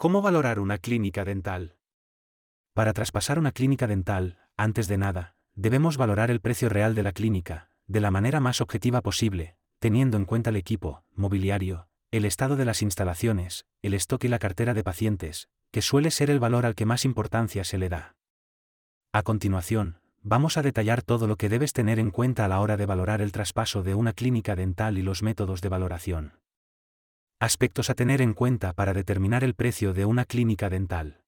¿Cómo valorar una clínica dental? Para traspasar una clínica dental, antes de nada, debemos valorar el precio real de la clínica, de la manera más objetiva posible, teniendo en cuenta el equipo, mobiliario, el estado de las instalaciones, el stock y la cartera de pacientes, que suele ser el valor al que más importancia se le da. A continuación, vamos a detallar todo lo que debes tener en cuenta a la hora de valorar el traspaso de una clínica dental y los métodos de valoración. Aspectos a tener en cuenta para determinar el precio de una clínica dental.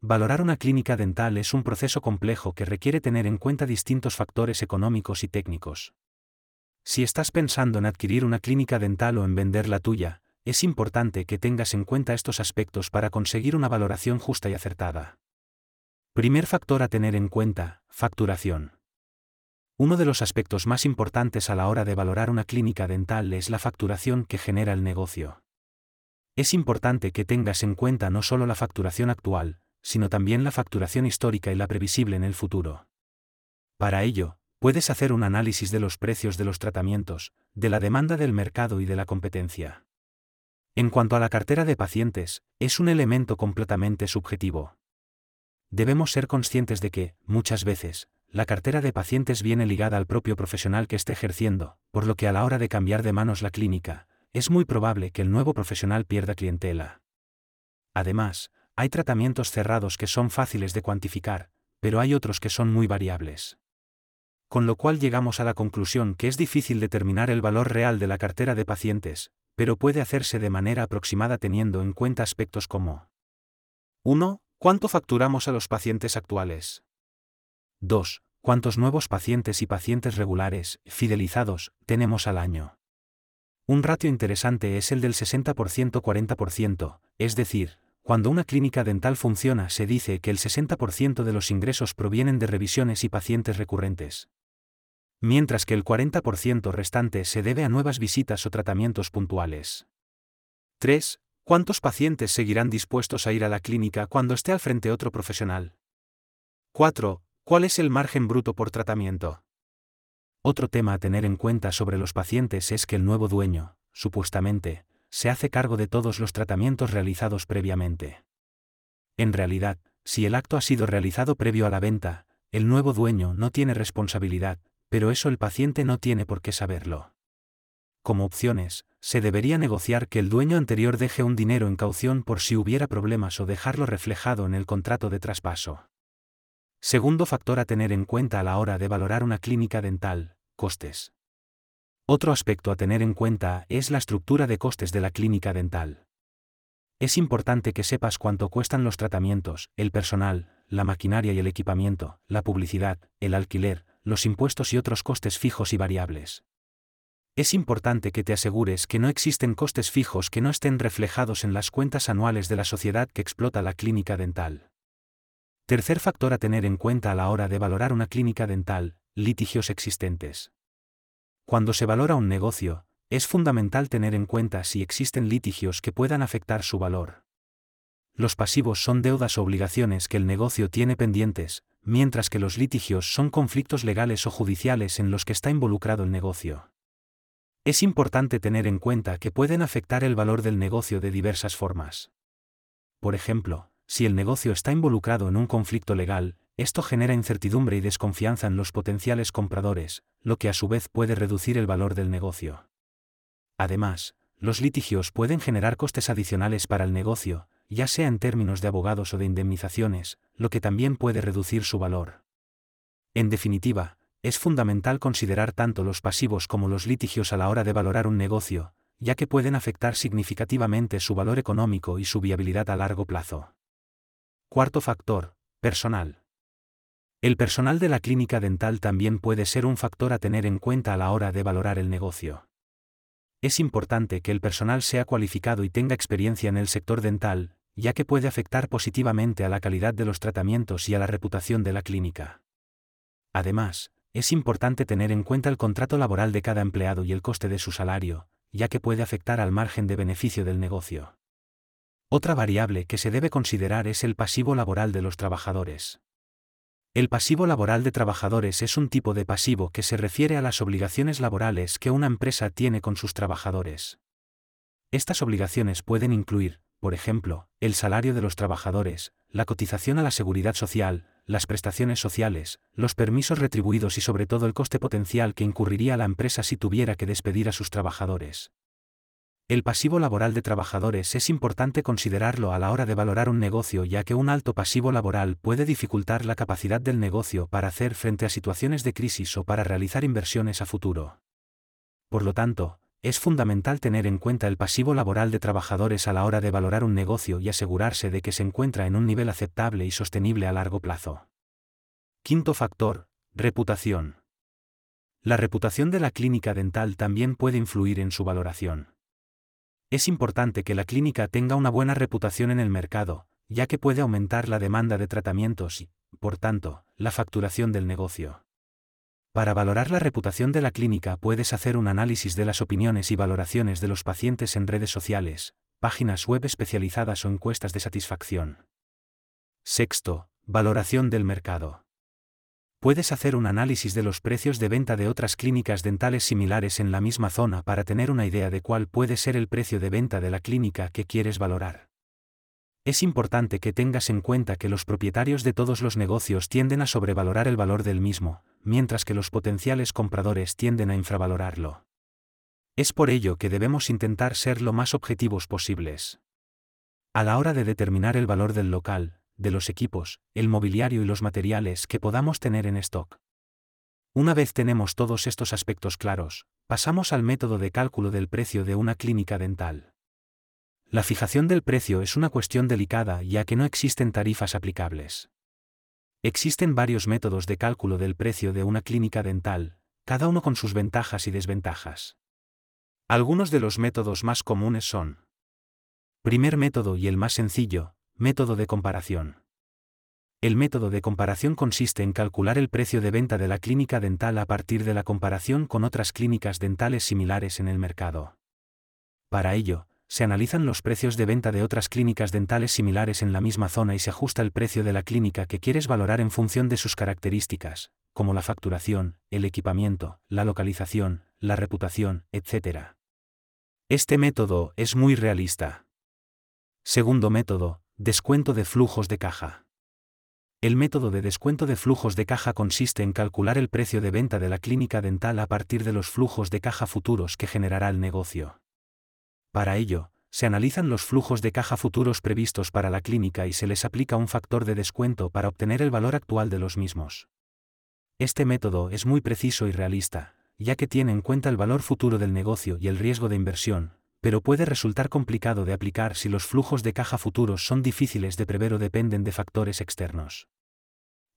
Valorar una clínica dental es un proceso complejo que requiere tener en cuenta distintos factores económicos y técnicos. Si estás pensando en adquirir una clínica dental o en vender la tuya, es importante que tengas en cuenta estos aspectos para conseguir una valoración justa y acertada. Primer factor a tener en cuenta, facturación. Uno de los aspectos más importantes a la hora de valorar una clínica dental es la facturación que genera el negocio. Es importante que tengas en cuenta no solo la facturación actual, sino también la facturación histórica y la previsible en el futuro. Para ello, puedes hacer un análisis de los precios de los tratamientos, de la demanda del mercado y de la competencia. En cuanto a la cartera de pacientes, es un elemento completamente subjetivo debemos ser conscientes de que, muchas veces, la cartera de pacientes viene ligada al propio profesional que esté ejerciendo, por lo que a la hora de cambiar de manos la clínica, es muy probable que el nuevo profesional pierda clientela. Además, hay tratamientos cerrados que son fáciles de cuantificar, pero hay otros que son muy variables. Con lo cual llegamos a la conclusión que es difícil determinar el valor real de la cartera de pacientes, pero puede hacerse de manera aproximada teniendo en cuenta aspectos como 1. ¿Cuánto facturamos a los pacientes actuales? 2. ¿Cuántos nuevos pacientes y pacientes regulares, fidelizados, tenemos al año? Un ratio interesante es el del 60%-40%, es decir, cuando una clínica dental funciona se dice que el 60% de los ingresos provienen de revisiones y pacientes recurrentes. Mientras que el 40% restante se debe a nuevas visitas o tratamientos puntuales. 3. ¿Cuántos pacientes seguirán dispuestos a ir a la clínica cuando esté al frente otro profesional? 4. ¿Cuál es el margen bruto por tratamiento? Otro tema a tener en cuenta sobre los pacientes es que el nuevo dueño, supuestamente, se hace cargo de todos los tratamientos realizados previamente. En realidad, si el acto ha sido realizado previo a la venta, el nuevo dueño no tiene responsabilidad, pero eso el paciente no tiene por qué saberlo. Como opciones, se debería negociar que el dueño anterior deje un dinero en caución por si hubiera problemas o dejarlo reflejado en el contrato de traspaso. Segundo factor a tener en cuenta a la hora de valorar una clínica dental, costes. Otro aspecto a tener en cuenta es la estructura de costes de la clínica dental. Es importante que sepas cuánto cuestan los tratamientos, el personal, la maquinaria y el equipamiento, la publicidad, el alquiler, los impuestos y otros costes fijos y variables es importante que te asegures que no existen costes fijos que no estén reflejados en las cuentas anuales de la sociedad que explota la clínica dental. Tercer factor a tener en cuenta a la hora de valorar una clínica dental, litigios existentes. Cuando se valora un negocio, es fundamental tener en cuenta si existen litigios que puedan afectar su valor. Los pasivos son deudas o obligaciones que el negocio tiene pendientes, mientras que los litigios son conflictos legales o judiciales en los que está involucrado el negocio. Es importante tener en cuenta que pueden afectar el valor del negocio de diversas formas. Por ejemplo, si el negocio está involucrado en un conflicto legal, esto genera incertidumbre y desconfianza en los potenciales compradores, lo que a su vez puede reducir el valor del negocio. Además, los litigios pueden generar costes adicionales para el negocio, ya sea en términos de abogados o de indemnizaciones, lo que también puede reducir su valor. En definitiva, es fundamental considerar tanto los pasivos como los litigios a la hora de valorar un negocio, ya que pueden afectar significativamente su valor económico y su viabilidad a largo plazo. Cuarto factor, personal. El personal de la clínica dental también puede ser un factor a tener en cuenta a la hora de valorar el negocio. Es importante que el personal sea cualificado y tenga experiencia en el sector dental, ya que puede afectar positivamente a la calidad de los tratamientos y a la reputación de la clínica. Además, es importante tener en cuenta el contrato laboral de cada empleado y el coste de su salario, ya que puede afectar al margen de beneficio del negocio. Otra variable que se debe considerar es el pasivo laboral de los trabajadores. El pasivo laboral de trabajadores es un tipo de pasivo que se refiere a las obligaciones laborales que una empresa tiene con sus trabajadores. Estas obligaciones pueden incluir, por ejemplo, el salario de los trabajadores, la cotización a la seguridad social, las prestaciones sociales, los permisos retribuidos y sobre todo el coste potencial que incurriría la empresa si tuviera que despedir a sus trabajadores. El pasivo laboral de trabajadores es importante considerarlo a la hora de valorar un negocio ya que un alto pasivo laboral puede dificultar la capacidad del negocio para hacer frente a situaciones de crisis o para realizar inversiones a futuro. Por lo tanto, es fundamental tener en cuenta el pasivo laboral de trabajadores a la hora de valorar un negocio y asegurarse de que se encuentra en un nivel aceptable y sostenible a largo plazo. Quinto factor, reputación. La reputación de la clínica dental también puede influir en su valoración. Es importante que la clínica tenga una buena reputación en el mercado, ya que puede aumentar la demanda de tratamientos y, por tanto, la facturación del negocio. Para valorar la reputación de la clínica puedes hacer un análisis de las opiniones y valoraciones de los pacientes en redes sociales, páginas web especializadas o encuestas de satisfacción. Sexto, valoración del mercado puedes hacer un análisis de los precios de venta de otras clínicas dentales similares en la misma zona para tener una idea de cuál puede ser el precio de venta de la clínica que quieres valorar. Es importante que tengas en cuenta que los propietarios de todos los negocios tienden a sobrevalorar el valor del mismo, mientras que los potenciales compradores tienden a infravalorarlo. Es por ello que debemos intentar ser lo más objetivos posibles. A la hora de determinar el valor del local, de los equipos, el mobiliario y los materiales que podamos tener en stock. Una vez tenemos todos estos aspectos claros, pasamos al método de cálculo del precio de una clínica dental. La fijación del precio es una cuestión delicada ya que no existen tarifas aplicables. Existen varios métodos de cálculo del precio de una clínica dental, cada uno con sus ventajas y desventajas. Algunos de los métodos más comunes son. Primer método y el más sencillo, Método de comparación. El método de comparación consiste en calcular el precio de venta de la clínica dental a partir de la comparación con otras clínicas dentales similares en el mercado. Para ello, se analizan los precios de venta de otras clínicas dentales similares en la misma zona y se ajusta el precio de la clínica que quieres valorar en función de sus características, como la facturación, el equipamiento, la localización, la reputación, etc. Este método es muy realista. Segundo método, Descuento de flujos de caja. El método de descuento de flujos de caja consiste en calcular el precio de venta de la clínica dental a partir de los flujos de caja futuros que generará el negocio. Para ello, se analizan los flujos de caja futuros previstos para la clínica y se les aplica un factor de descuento para obtener el valor actual de los mismos. Este método es muy preciso y realista, ya que tiene en cuenta el valor futuro del negocio y el riesgo de inversión, pero puede resultar complicado de aplicar si los flujos de caja futuros son difíciles de prever o dependen de factores externos.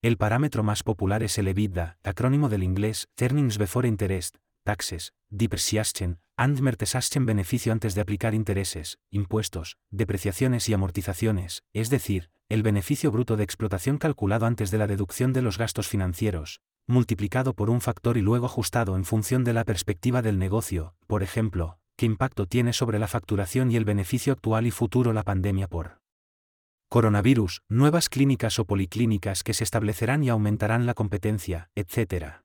El parámetro más popular es el EBITDA, acrónimo del inglés Earnings Before Interest, Taxes, Depreciation, and Mertesaschen beneficio antes de aplicar intereses, impuestos, depreciaciones y amortizaciones, es decir, el beneficio bruto de explotación calculado antes de la deducción de los gastos financieros, multiplicado por un factor y luego ajustado en función de la perspectiva del negocio, por ejemplo, ¿Qué impacto tiene sobre la facturación y el beneficio actual y futuro la pandemia por coronavirus, nuevas clínicas o policlínicas que se establecerán y aumentarán la competencia, etc.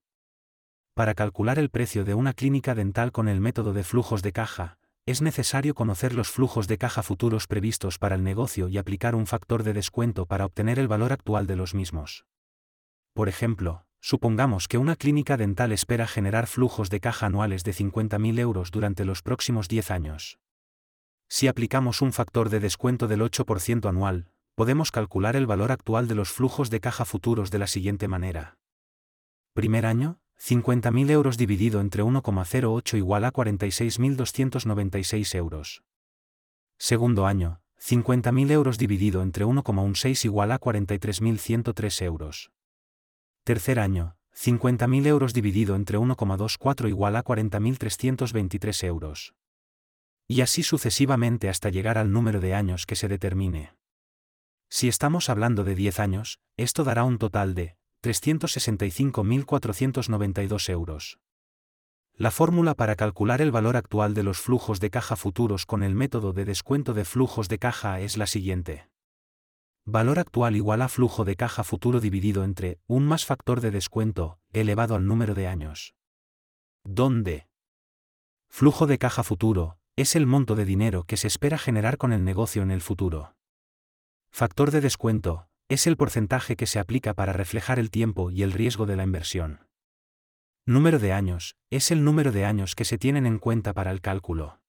Para calcular el precio de una clínica dental con el método de flujos de caja, es necesario conocer los flujos de caja futuros previstos para el negocio y aplicar un factor de descuento para obtener el valor actual de los mismos. Por ejemplo, Supongamos que una clínica dental espera generar flujos de caja anuales de 50.000 euros durante los próximos 10 años. Si aplicamos un factor de descuento del 8% anual, podemos calcular el valor actual de los flujos de caja futuros de la siguiente manera. Primer año, 50.000 euros dividido entre 1,08 igual a 46.296 euros. Segundo año, 50.000 euros dividido entre 1,16 igual a 43.103 euros. Tercer año, 50.000 euros dividido entre 1,24 igual a 40.323 euros. Y así sucesivamente hasta llegar al número de años que se determine. Si estamos hablando de 10 años, esto dará un total de 365.492 euros. La fórmula para calcular el valor actual de los flujos de caja futuros con el método de descuento de flujos de caja es la siguiente. Valor actual igual a flujo de caja futuro dividido entre un más factor de descuento, elevado al número de años. ¿Dónde? Flujo de caja futuro, es el monto de dinero que se espera generar con el negocio en el futuro. Factor de descuento, es el porcentaje que se aplica para reflejar el tiempo y el riesgo de la inversión. Número de años, es el número de años que se tienen en cuenta para el cálculo.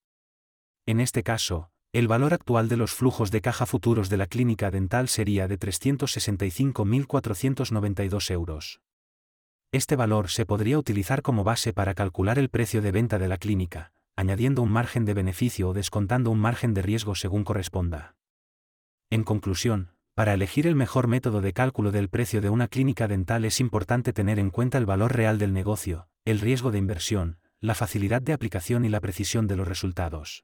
En este caso, el valor actual de los flujos de caja futuros de la clínica dental sería de 365.492 euros. Este valor se podría utilizar como base para calcular el precio de venta de la clínica, añadiendo un margen de beneficio o descontando un margen de riesgo según corresponda. En conclusión, para elegir el mejor método de cálculo del precio de una clínica dental es importante tener en cuenta el valor real del negocio, el riesgo de inversión, la facilidad de aplicación y la precisión de los resultados.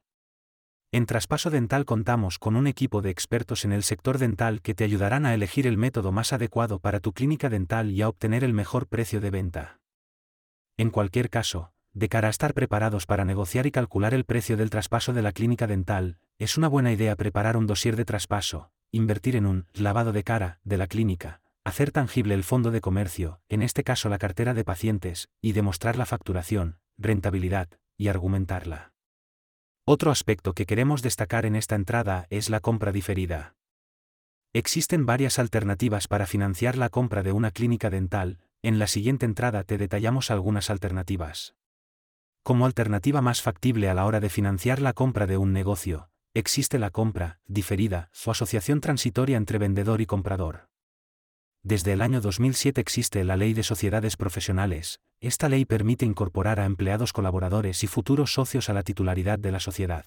En Traspaso Dental contamos con un equipo de expertos en el sector dental que te ayudarán a elegir el método más adecuado para tu clínica dental y a obtener el mejor precio de venta. En cualquier caso, de cara a estar preparados para negociar y calcular el precio del traspaso de la clínica dental, es una buena idea preparar un dossier de traspaso, invertir en un lavado de cara de la clínica, hacer tangible el fondo de comercio, en este caso la cartera de pacientes, y demostrar la facturación, rentabilidad, y argumentarla. Otro aspecto que queremos destacar en esta entrada es la compra diferida. Existen varias alternativas para financiar la compra de una clínica dental, en la siguiente entrada te detallamos algunas alternativas. Como alternativa más factible a la hora de financiar la compra de un negocio, existe la compra, diferida, su asociación transitoria entre vendedor y comprador. Desde el año 2007 existe la Ley de Sociedades Profesionales, esta ley permite incorporar a empleados colaboradores y futuros socios a la titularidad de la sociedad.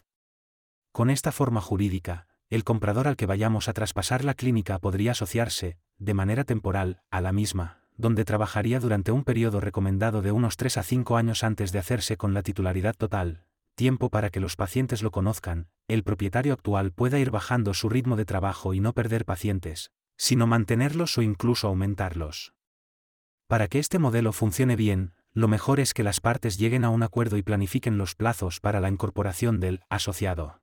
Con esta forma jurídica, el comprador al que vayamos a traspasar la clínica podría asociarse, de manera temporal, a la misma, donde trabajaría durante un periodo recomendado de unos 3 a 5 años antes de hacerse con la titularidad total, tiempo para que los pacientes lo conozcan, el propietario actual pueda ir bajando su ritmo de trabajo y no perder pacientes, sino mantenerlos o incluso aumentarlos. Para que este modelo funcione bien, lo mejor es que las partes lleguen a un acuerdo y planifiquen los plazos para la incorporación del asociado.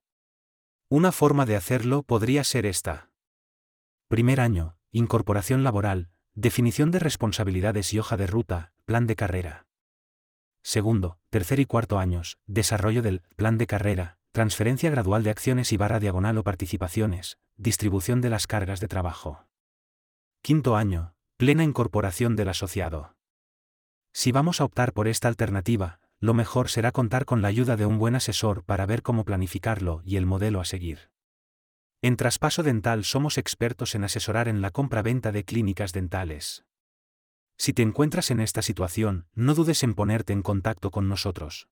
Una forma de hacerlo podría ser esta. Primer año, incorporación laboral, definición de responsabilidades y hoja de ruta, plan de carrera. Segundo, tercer y cuarto años, desarrollo del plan de carrera, transferencia gradual de acciones y barra diagonal o participaciones, distribución de las cargas de trabajo. Quinto año, plena incorporación del asociado. Si vamos a optar por esta alternativa, lo mejor será contar con la ayuda de un buen asesor para ver cómo planificarlo y el modelo a seguir. En Traspaso Dental somos expertos en asesorar en la compra-venta de clínicas dentales. Si te encuentras en esta situación, no dudes en ponerte en contacto con nosotros.